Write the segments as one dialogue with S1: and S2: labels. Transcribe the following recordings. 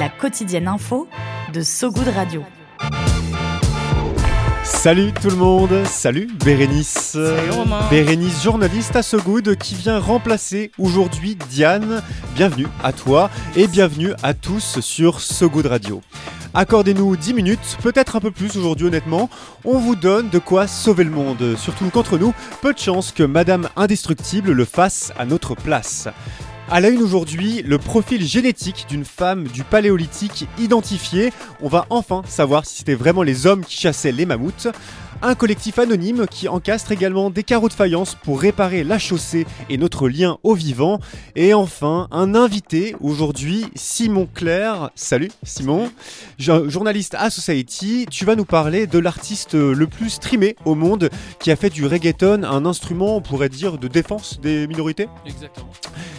S1: La quotidienne info de So Good Radio.
S2: Salut tout le monde, salut Bérénice. Bérénice, journaliste à So Good qui vient remplacer aujourd'hui Diane. Bienvenue à toi et bienvenue à tous sur So Good Radio. Accordez-nous 10 minutes, peut-être un peu plus aujourd'hui honnêtement. On vous donne de quoi sauver le monde. Surtout qu'entre nous, peu de chance que Madame Indestructible le fasse à notre place. À la une aujourd'hui, le profil génétique d'une femme du paléolithique identifié. On va enfin savoir si c'était vraiment les hommes qui chassaient les mammouths. Un collectif anonyme qui encastre également des carreaux de faïence pour réparer la chaussée et notre lien au vivant. Et enfin, un invité aujourd'hui, Simon Claire. Salut Simon, journaliste à Society. Tu vas nous parler de l'artiste le plus streamé au monde qui a fait du reggaeton un instrument, on pourrait dire, de défense des minorités.
S3: Exactement.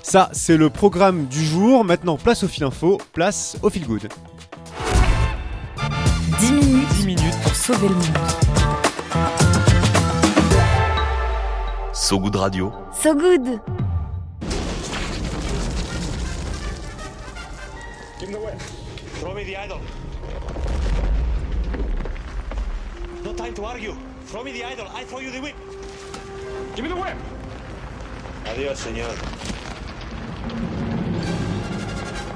S2: Ça, c'est le programme du jour. Maintenant, place au fil info, place au fil good.
S1: 10 minutes, 10 minutes pour sauver le monde.
S4: So Good Radio.
S1: So Good
S5: Give me the whip. Throw me the idol. No time to argue. Throw me the idol. I throw you the whip. Give me the whip. Adiós, señor.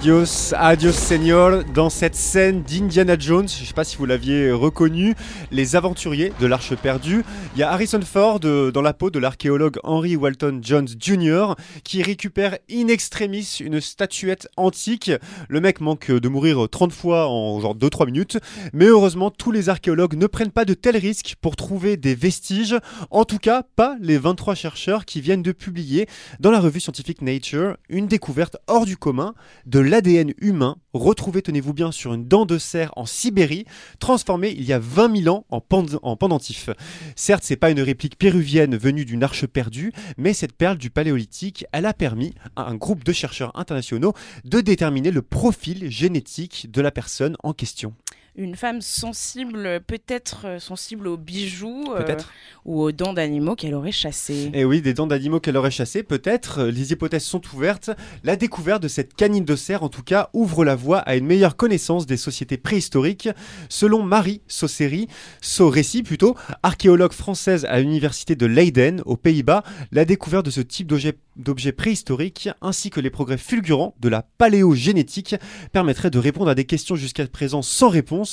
S2: Adios, adios Senior, dans cette scène d'Indiana Jones, je ne sais pas si vous l'aviez reconnu, les aventuriers de l'Arche perdue. Il y a Harrison Ford euh, dans la peau de l'archéologue Henry Walton Jones Jr. qui récupère in extremis une statuette antique. Le mec manque de mourir 30 fois en genre 2-3 minutes, mais heureusement tous les archéologues ne prennent pas de tels risques pour trouver des vestiges, en tout cas pas les 23 chercheurs qui viennent de publier dans la revue scientifique Nature une découverte hors du commun de l'ADN humain retrouvé, tenez-vous bien, sur une dent de cerf en Sibérie, transformé il y a 20 000 ans en, en pendentif. Certes, c'est pas une réplique péruvienne venue d'une arche perdue, mais cette perle du paléolithique, elle a permis à un groupe de chercheurs internationaux de déterminer le profil génétique de la personne en question
S6: une femme sensible, peut-être euh, sensible aux bijoux
S2: euh,
S6: ou aux dents d'animaux qu'elle aurait chassées.
S2: Eh oui, des dents d'animaux qu'elle aurait chassées, peut-être. Les hypothèses sont ouvertes. La découverte de cette canine de cerf, en tout cas, ouvre la voie à une meilleure connaissance des sociétés préhistoriques. Selon Marie Saurécy plutôt, archéologue française à l'université de Leiden, aux Pays-Bas, la découverte de ce type d'objets préhistoriques ainsi que les progrès fulgurants de la paléogénétique permettraient de répondre à des questions jusqu'à présent sans réponse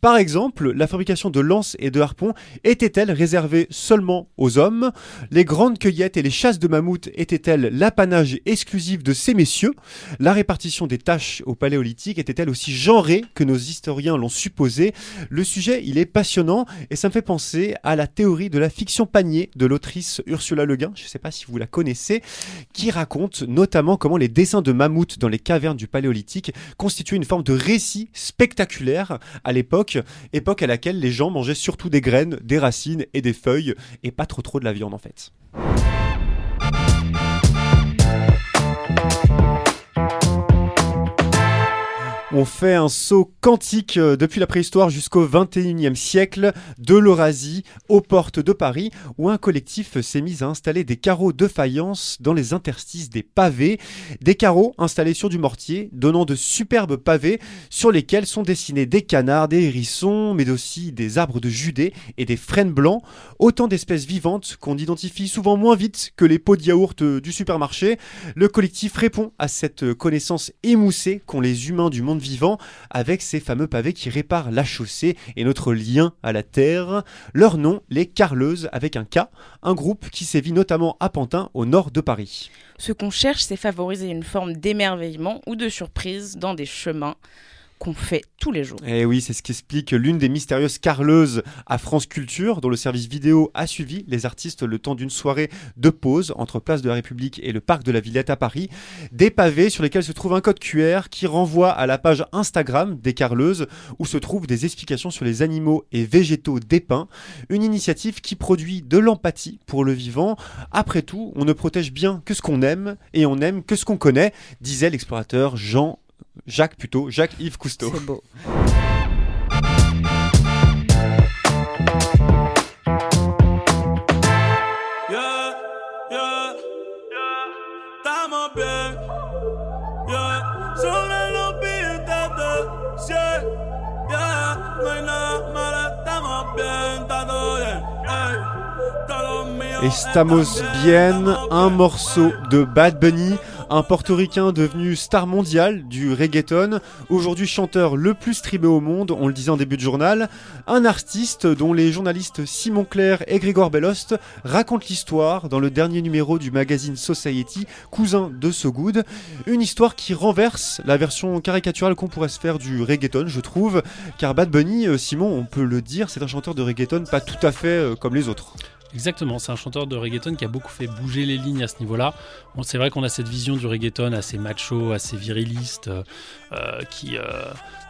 S2: par exemple, la fabrication de lances et de harpons était-elle réservée seulement aux hommes? Les grandes cueillettes et les chasses de mammouths étaient-elles l'apanage exclusif de ces messieurs? La répartition des tâches au paléolithique était-elle aussi genrée que nos historiens l'ont supposé? Le sujet, il est passionnant et ça me fait penser à la théorie de la fiction panier de l'autrice Ursula Le Guin, je ne sais pas si vous la connaissez, qui raconte notamment comment les dessins de mammouths dans les cavernes du paléolithique constituaient une forme de récit spectaculaire à l'époque, époque à laquelle les gens mangeaient surtout des graines, des racines et des feuilles, et pas trop trop de la viande en fait. On fait un saut quantique euh, depuis la préhistoire jusqu'au 21e siècle, de l'Eurasie aux portes de Paris, où un collectif s'est mis à installer des carreaux de faïence dans les interstices des pavés. Des carreaux installés sur du mortier, donnant de superbes pavés sur lesquels sont dessinés des canards, des hérissons, mais aussi des arbres de Judée et des frênes blancs. Autant d'espèces vivantes qu'on identifie souvent moins vite que les pots de yaourt euh, du supermarché. Le collectif répond à cette connaissance émoussée qu'ont les humains du monde vivant avec ces fameux pavés qui réparent la chaussée et notre lien à la terre. Leur nom, les Carleuses avec un K, un groupe qui sévit notamment à Pantin au nord de Paris.
S6: Ce qu'on cherche, c'est favoriser une forme d'émerveillement ou de surprise dans des chemins qu'on fait tous les jours.
S2: Et Eh oui, c'est ce qu'explique l'une des mystérieuses carleuses à France Culture, dont le service vidéo a suivi les artistes le temps d'une soirée de pause entre Place de la République et le Parc de la Villette à Paris. Des pavés sur lesquels se trouve un code QR qui renvoie à la page Instagram des carleuses, où se trouvent des explications sur les animaux et végétaux dépeints. Une initiative qui produit de l'empathie pour le vivant. Après tout, on ne protège bien que ce qu'on aime et on aime que ce qu'on connaît, disait l'explorateur Jean Jacques plutôt, Jacques-Yves Cousteau.
S3: Estamos Bien,
S2: un morceau de Bad Bunny, un portoricain devenu star mondiale du reggaeton, aujourd'hui chanteur le plus streamé au monde, on le disait en début de journal, un artiste dont les journalistes Simon Clair et Grégoire Bellost racontent l'histoire dans le dernier numéro du magazine Society, cousin de So Good, une histoire qui renverse la version caricaturale qu'on pourrait se faire du reggaeton, je trouve, car Bad Bunny, euh, Simon, on peut le dire, c'est un chanteur de reggaeton pas tout à fait euh, comme les autres.
S7: Exactement, c'est un chanteur de reggaeton qui a beaucoup fait bouger les lignes à ce niveau-là. Bon, c'est vrai qu'on a cette vision du reggaeton assez macho, assez viriliste, euh, euh, qui, euh,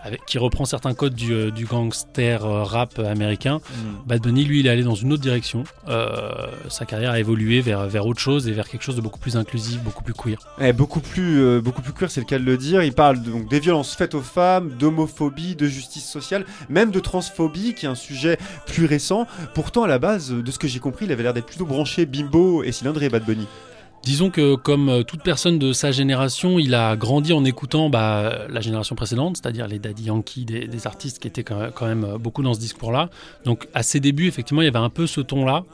S7: avec- qui reprend certains codes du, du gangster rap américain. Bad Bunny, lui, il est allé dans une autre direction. Euh, sa carrière a évolué vers, vers autre chose et vers quelque chose de beaucoup plus inclusif, beaucoup plus queer.
S2: Eh, beaucoup plus, beaucoup plus queer, c'est le cas de le dire. Il parle de- donc des violences faites aux femmes, d'homophobie, de justice sociale, même de transphobie, qui est un sujet plus récent. Pourtant, à la base, de ce que j'ai compris, il avait l'air d'être plutôt branché bimbo et cylindré, Bad Bunny.
S7: Disons que comme euh, toute personne de sa génération, il a grandi en écoutant bah, la génération précédente, c'est-à-dire les Daddy Yankee, des, des artistes qui étaient quand même, euh, beaucoup dans ce discours-là. Donc à ses débuts, effectivement, il y avait un peu ce ton-là.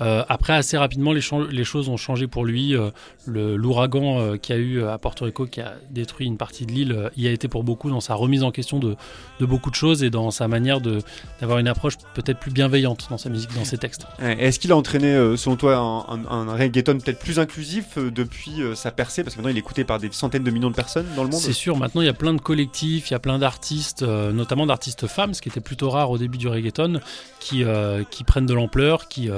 S7: Euh, après, assez rapidement, les, choses ont changé pour lui. Euh, L'ouragan euh, qu'il y a eu à Porto Rico, qui a détruit une partie de l'île, euh, y a été pour beaucoup dans sa remise en question de, de beaucoup de choses et dans sa manière d'avoir une approche peut-être plus bienveillante dans sa musique, dans ses textes.
S2: Est-ce qu'il a entraîné, selon toi, un, un- un reggaeton peut-être plus inclusif depuis sa percée? Parce que maintenant, il est écouté par des centaines de millions de personnes dans le monde.
S7: C'est sûr, maintenant il y a plein de collectifs, il y a plein d'artistes, notamment d'artistes femmes, ce qui était plutôt rare au début du reggaeton, qui, qui prennent de l'ampleur, qui,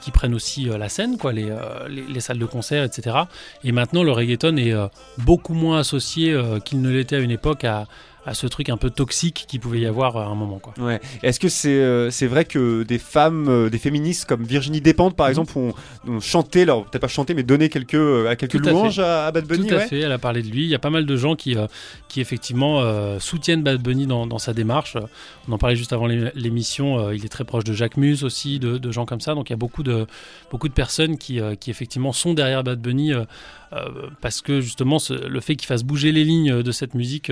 S7: qui, prennent aussi euh, la scène, quoi, les, euh, les, les salles de concert, etc. Et maintenant le reggaeton est euh, beaucoup moins associé qu'il ne l'était à une époque à, à ce truc un peu toxique qu'il pouvait y avoir à un moment. Quoi.
S2: Ouais. Est-ce que c'est euh, c'est vrai que des femmes, euh, des féministes comme Virginie Despentes, par exemple, ont, ont chanté, alors peut-être pas chanté, mais donné quelques, euh, à quelques
S7: Tout
S2: louanges à, à Bad Bunny
S7: Tout à
S2: ouais
S7: fait, elle a parlé de lui. Il y a pas mal de gens qui, euh, qui effectivement soutiennent Bad Bunny dans, dans sa démarche. On en parlait juste avant l'é- l'émission. il est très proche de Jacques Mus aussi, de, de gens comme ça. Donc il y a beaucoup de, beaucoup de personnes qui, qui effectivement sont derrière Bad Bunny parce que justement ce- le fait qu'il fasse bouger les lignes de cette musique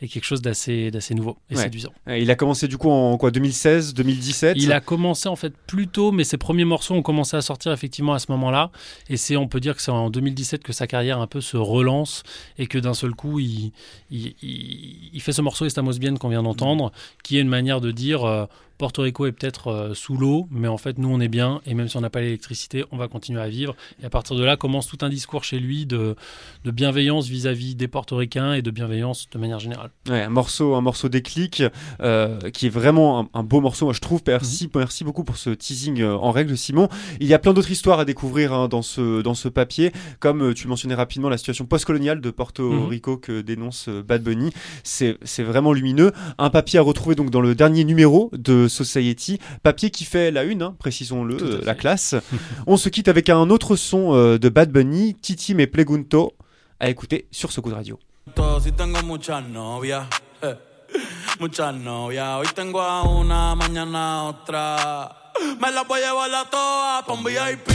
S7: est quelque chose d'assez d'assez nouveau et
S2: Ouais.
S7: séduisant.
S2: Euh, Il a commencé du coup en quoi 2016, 2017
S7: Il a commencé en fait plus tôt, mais ses premiers morceaux ont commencé à sortir effectivement à ce moment-là. Et c'est, on peut dire que c'est en 2017 que sa carrière un peu se relance et que d'un seul coup, il, il, il- il fait ce morceau Estamos Bien qu'on vient d'entendre, qui est une manière de dire euh, Porto Rico est peut-être euh, sous l'eau, mais en fait, nous, on est bien. Et même si on n'a pas l'électricité, on va continuer à vivre. Et à partir de là, commence tout un discours chez lui de, de bienveillance vis-à-vis des portoricains et de bienveillance de manière générale.
S2: Ouais, un morceau, un morceau déclic euh, qui est vraiment un, un beau morceau. Moi, je trouve. Merci, merci beaucoup pour ce teasing euh, en règle, Simon. Il y a plein d'autres histoires à découvrir hein, dans ce dans ce papier, comme tu mentionnais rapidement la situation post-coloniale de Porto
S7: Mhm.
S2: Rico que dénonce Bad Bunny. C'est c'est vraiment lumineux. Un papier à retrouver donc dans le dernier numéro de Society, papier qui fait la une, hein, précisons-le, euh, la classe. On se quitte avec un autre son euh, de Bad Bunny, Titi Me Pregunto, à écouter sur ce coup de radio.
S3: Todo si tengo muchas novias, eh, muchas novias. Hoy tengo a una, mañana a otra. Me las voy a llevar a todas pa' un VIP,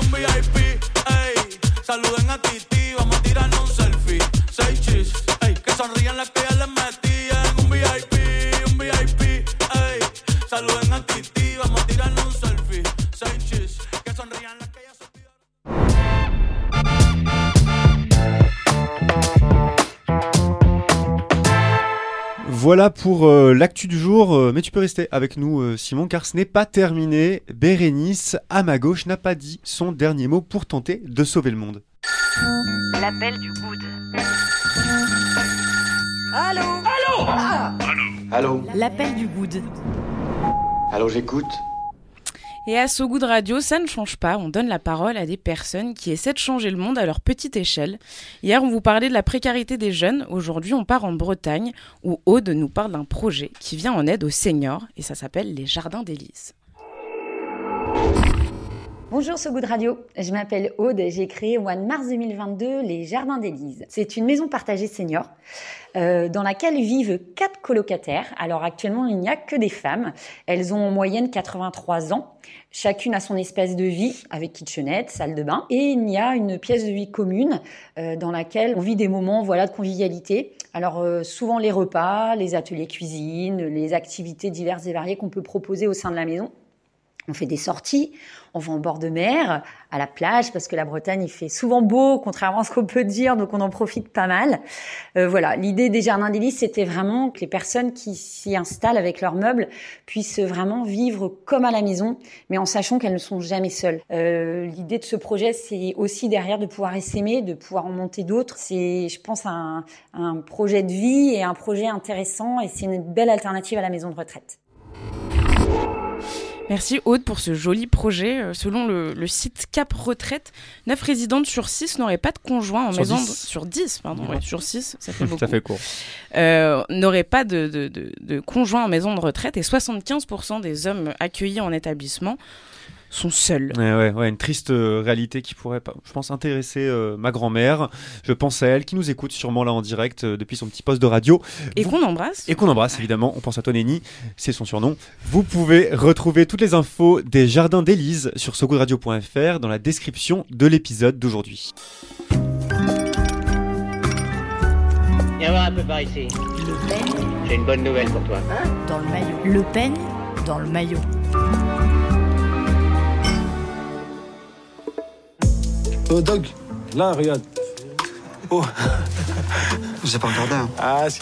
S3: un VIP, ey. Saluden a Titi, vamos a tirarnos
S2: Voilà pour euh, l'actu du jour, euh, mais tu peux rester avec nous euh, Simon car ce n'est pas terminé. Bérénice, à ma gauche, n'a pas dit son dernier mot pour tenter de sauver le monde.
S1: L'appel du good.
S8: Allô? Allô? Allô?
S1: L'appel du good.
S8: Allô, j'écoute
S6: Et à So Good Radio, ça ne change pas. On donne la parole à des personnes qui essaient de changer le monde à leur petite échelle. Hier, on vous parlait de la précarité des jeunes. Aujourd'hui, on part en Bretagne où Aude nous parle d'un projet qui vient en aide aux seniors et ça s'appelle les Jardins d'Élise.
S9: Bonjour So Good Radio, je m'appelle Aude et j'ai créé au mois de mars 2022 les Jardins d'Élise. C'est une maison partagée senior euh, dans laquelle vivent quatre colocataires. Alors actuellement il n'y a que des femmes, elles ont en moyenne 83 ans. Chacune a son espace de vie avec kitchenette, salle de bain et il y a une pièce de vie commune euh, dans laquelle on vit des moments voilà de convivialité. Alors euh, souvent les repas, les ateliers cuisine, les activités diverses et variées qu'on peut proposer au sein de la maison. On fait des sorties, on va en bord de mer, à la plage, parce que la Bretagne, il fait souvent beau, contrairement à ce qu'on peut dire, donc on en profite pas mal. Euh, voilà, l'idée des Jardins d'Élise, c'était vraiment que les personnes qui s'y installent avec leurs meubles puissent vraiment vivre comme à la maison, mais en sachant qu'elles ne sont jamais seules. Euh, l'idée de ce projet, c'est aussi derrière de pouvoir s'aimer, de pouvoir en monter d'autres. C'est, je pense, un, un projet de vie et un projet intéressant, et c'est une belle alternative à la maison de retraite.
S6: Merci Aude pour ce joli projet. Euh, Selon le, le site Cap Retraite, 9 résidentes sur 6 n'auraient pas de conjoint en
S2: Sur
S6: maison.
S2: 10.
S6: de- Sur 10, pardon.
S2: Ouais.
S6: ouais, sur 6, ça fait beaucoup.
S2: Ça fait court.
S6: Euh, n'auraient pas de, de, de, de conjoint en maison de retraite et 75% des hommes accueillis en établissement sont seuls.
S2: Ouais, ouais, ouais, une triste euh, réalité qui pourrait, je pense, intéresser euh, ma grand-mère. Je pense à elle qui nous écoute sûrement là en direct euh, depuis son petit poste de radio.
S6: Et
S2: Vous-
S6: qu'on embrasse.
S2: Et qu'on embrasse évidemment. On pense à toi Nenny, c'est son surnom. Vous pouvez retrouver toutes les infos des jardins d'Élise sur sogoodradio.fr dans la description de l'épisode d'aujourd'hui.
S10: Viens voir un peu par ici.
S1: Le peigne
S10: J'ai une bonne nouvelle pour toi.
S1: dans le maillot. Le peigne dans le maillot.
S11: Oh, Doug, là, regarde.
S12: Oh, j'ai pas regardé. Hein.
S11: Ah, si.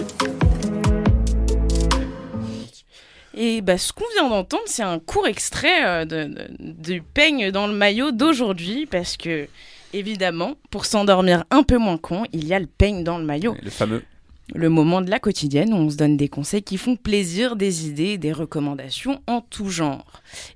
S6: Et bah, ce qu'on vient d'entendre, c'est un court extrait euh, de, de- du peigne dans le maillot d'aujourd'hui, parce que, évidemment, pour s'endormir un peu moins con, il y a le peigne dans le maillot.
S2: Le fameux.
S6: Le moment de la quotidienne où on se donne des conseils qui font plaisir, des idées, des recommandations en tout genre.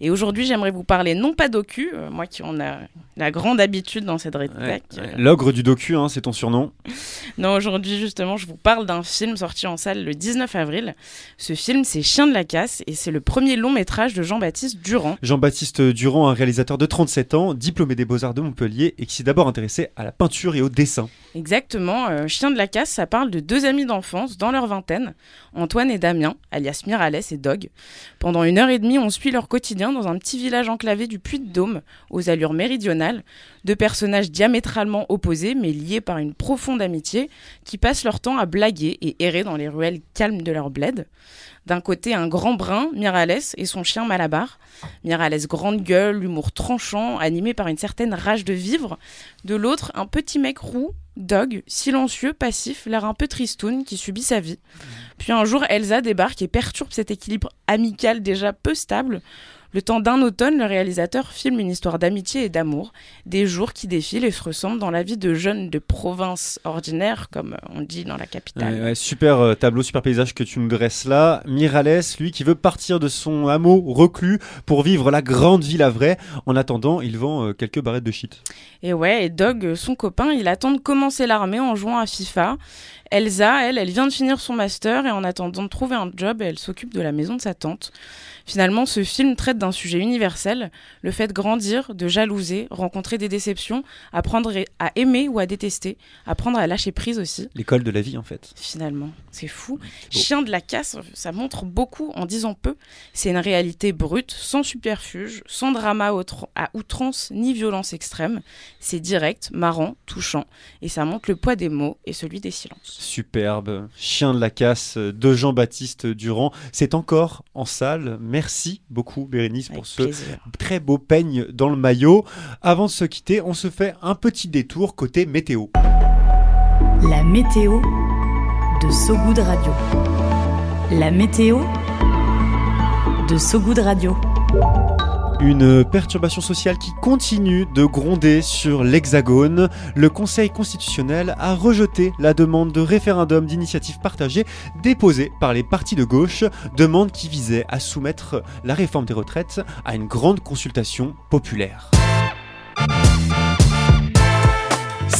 S6: Et aujourd'hui, j'aimerais vous parler non pas docu, euh, moi qui en a la grande habitude dans cette rédac.
S2: Ouais, ouais. L'ogre du docu, hein, c'est ton surnom.
S6: Non, aujourd'hui, justement, je vous parle d'un film sorti en salle le 19 avril. Ce film, c'est Chien de la casse et c'est le premier long métrage de Jean-Baptiste Durand.
S2: Jean-Baptiste Durand, un réalisateur de 37 ans, diplômé des Beaux-Arts de Montpellier et qui s'est d'abord intéressé à la peinture et au dessin.
S6: Exactement, euh, Chien de la casse, ça parle de deux amis d'enfance dans leur vingtaine, Antoine et Damien, alias Miralles et Dog. Pendant une heure et demie, on suit leur quotidien dans un petit village enclavé du Puy-de-Dôme, aux allures méridionales, deux personnages diamétralement opposés mais liés par une profonde amitié, qui passent leur temps à blaguer et errer dans les ruelles calmes de leur bled. D'un côté, un grand brun, Miralles, et son chien Malabar. Miralles grande gueule, humour tranchant, animé par une certaine rage de vivre. De l'autre, un petit mec roux, Dog, silencieux, passif, l'air un peu tristoun, qui subit sa vie. Puis un jour, Elsa débarque et perturbe cet équilibre amical déjà peu stable. Le temps d'un automne, le réalisateur filme une histoire d'amitié et d'amour, des jours qui défilent et se ressemblent dans la vie de jeunes de province ordinaire, comme on dit dans la capitale.
S2: Ouais, ouais, super euh, tableau, super paysage que tu nous dresses là. Miralles, lui, qui veut partir de son hameau reclus pour vivre la grande ville à vrai. En attendant, il vend euh, quelques barrettes de shit.
S6: Et ouais, et Dog, son copain, il attend de commencer l'armée en jouant à FIFA. Elsa, elle, elle vient de finir son master et en attendant de trouver un job, elle s'occupe de la maison de sa tante. Finalement, ce film traite d'un sujet universel, le fait de grandir, de jalouser, rencontrer des déceptions, apprendre à aimer ou à détester, apprendre à lâcher prise aussi.
S2: L'école de la vie, en fait.
S6: Finalement, c'est fou. Chien de la casse, ça montre beaucoup en disant peu. C'est une réalité brute, sans superfuge, sans drama à outrance ni violence extrême. C'est direct, marrant, touchant, et ça montre le poids des mots et celui des silences.
S2: Superbe. Chien de la casse de Jean-Baptiste Durand. C'est encore en salle. Merci beaucoup, Bérénice, pour ce
S6: plaisir.
S2: très beau peigne dans le maillot. Avant de se quitter, on se fait un petit détour côté météo.
S1: La météo de Sogoud Radio. La météo de Sogoud Radio.
S2: Une perturbation sociale qui continue de gronder sur l'Hexagone. Le Conseil constitutionnel a rejeté la demande de référendum d'initiative partagée déposée par les partis de gauche, demande qui visait à soumettre la réforme des retraites à une grande consultation populaire.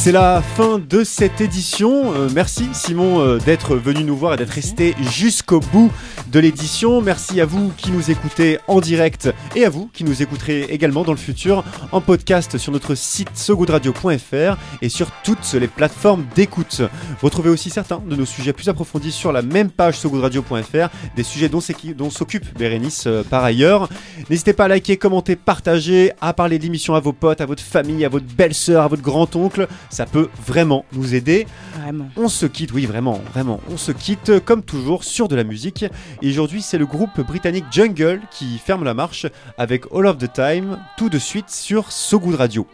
S2: C'est la fin de cette édition. Euh, merci Simon euh, d'être venu nous voir et d'être resté jusqu'au bout de l'édition. Merci à vous qui nous écoutez en direct et à vous qui nous écouterez également dans le futur en podcast sur notre site sogoodradio.fr et sur toutes les plateformes d'écoute. Retrouvez aussi certains de nos sujets plus approfondis sur la même page sogoodradio.fr, des sujets dont s'occupe Bérénice euh, par ailleurs. N'hésitez pas à liker, commenter, partager, à parler de l'émission à vos potes, à votre famille, à votre belle-sœur, à votre grand-oncle. Ça peut vraiment nous aider.
S6: Vraiment.
S2: On se quitte, oui, vraiment, vraiment. On se quitte comme toujours sur de la musique. Et aujourd'hui, c'est le groupe britannique Jungle qui ferme la marche avec All of the Time tout de suite sur So Good Radio.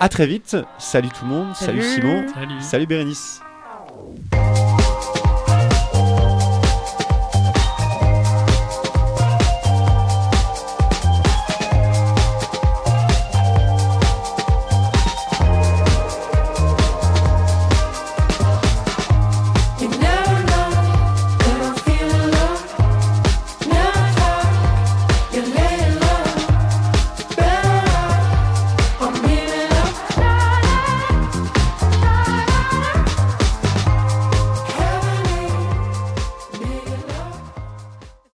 S2: À très vite. Salut tout le monde. Salut,
S7: Salut.
S2: Simon.
S7: Salut.
S2: Salut Bérénice.
S7: Salut.